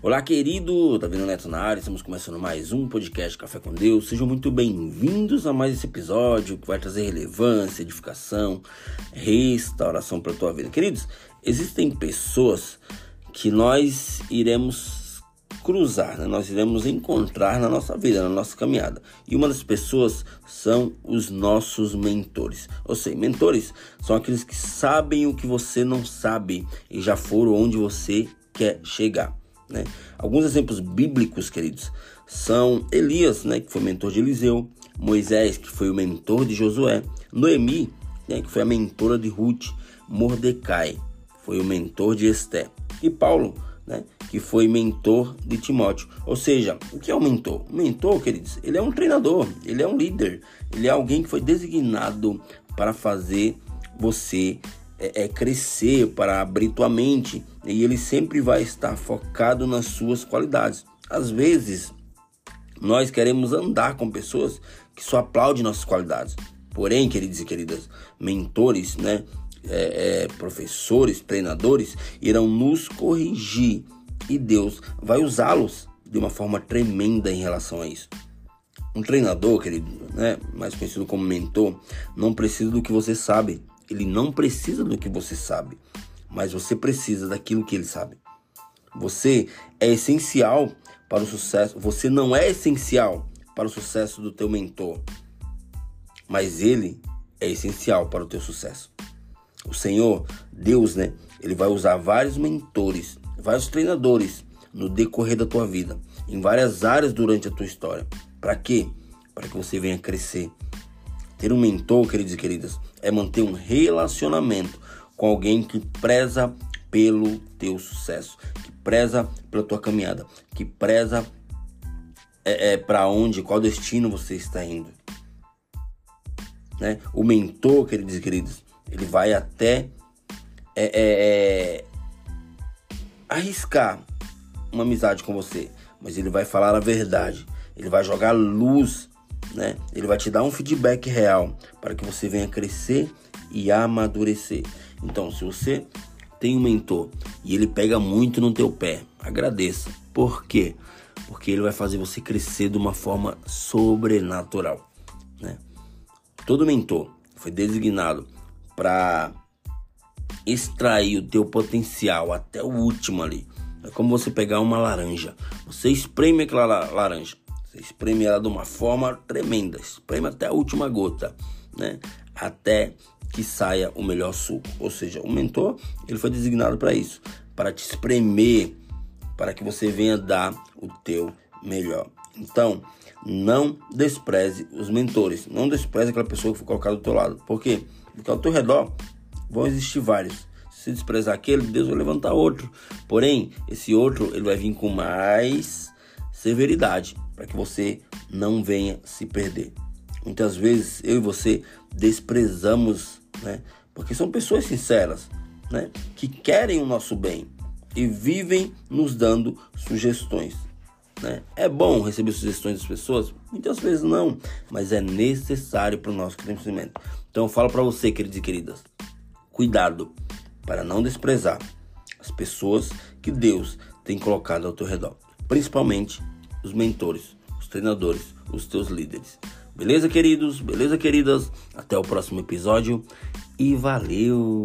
Olá, querido! Tá vendo Neto na área? Estamos começando mais um podcast Café com Deus. Sejam muito bem-vindos a mais esse episódio que vai trazer relevância, edificação, restauração para a tua vida. Queridos, existem pessoas que nós iremos cruzar, né? nós iremos encontrar na nossa vida, na nossa caminhada. E uma das pessoas são os nossos mentores. Ou seja, mentores são aqueles que sabem o que você não sabe e já foram onde você quer chegar. Né? Alguns exemplos bíblicos, queridos, são Elias, né, que foi mentor de Eliseu, Moisés, que foi o mentor de Josué, Noemi, né, que foi a mentora de Ruth, Mordecai, foi o mentor de Esté, e Paulo, né, que foi mentor de Timóteo. Ou seja, o que é um mentor? O mentor, queridos, ele é um treinador, ele é um líder, ele é alguém que foi designado para fazer você é, é crescer, para abrir tua mente, e ele sempre vai estar focado nas suas qualidades. Às vezes, nós queremos andar com pessoas que só aplaudem nossas qualidades. Porém, queridos e queridas, mentores, né, é, é, professores, treinadores irão nos corrigir e Deus vai usá-los de uma forma tremenda em relação a isso. Um treinador, querido, né, mais conhecido como mentor, não precisa do que você sabe, ele não precisa do que você sabe, mas você precisa daquilo que ele sabe. Você é essencial para o sucesso. Você não é essencial para o sucesso do teu mentor, mas ele é essencial para o teu sucesso. O Senhor, Deus, né? Ele vai usar vários mentores, vários treinadores no decorrer da tua vida, em várias áreas durante a tua história. Para quê? Para que você venha crescer ter um mentor, queridos e queridas, é manter um relacionamento com alguém que preza pelo teu sucesso, que preza pela tua caminhada, que preza é, é para onde, qual destino você está indo. Né? O mentor, queridos e queridas, ele vai até é, é, é, arriscar uma amizade com você, mas ele vai falar a verdade, ele vai jogar luz né? Ele vai te dar um feedback real para que você venha crescer e amadurecer. Então, se você tem um mentor e ele pega muito no teu pé, agradeça. Por quê? Porque ele vai fazer você crescer de uma forma sobrenatural, né? Todo mentor foi designado para extrair o teu potencial até o último ali. É como você pegar uma laranja. Você espreme aquela laranja. Você espreme ela de uma forma tremenda, espreme até a última gota, né? Até que saia o melhor suco. Ou seja, o mentor ele foi designado para isso, para te espremer, para que você venha dar o teu melhor. Então, não despreze os mentores, não despreze aquela pessoa que foi colocada do teu lado. Por quê? Porque ao teu redor vão existir vários. Se desprezar aquele, Deus vai levantar outro. Porém, esse outro ele vai vir com mais severidade para que você não venha se perder. Muitas vezes eu e você desprezamos, né? Porque são pessoas sinceras, né? Que querem o nosso bem e vivem nos dando sugestões. Né? É bom receber sugestões das pessoas? Muitas vezes não, mas é necessário para o nosso crescimento. Então eu falo para você, queridos e queridas, cuidado para não desprezar as pessoas que Deus tem colocado ao teu redor, principalmente os mentores, os treinadores, os teus líderes. Beleza, queridos? Beleza, queridas? Até o próximo episódio e valeu!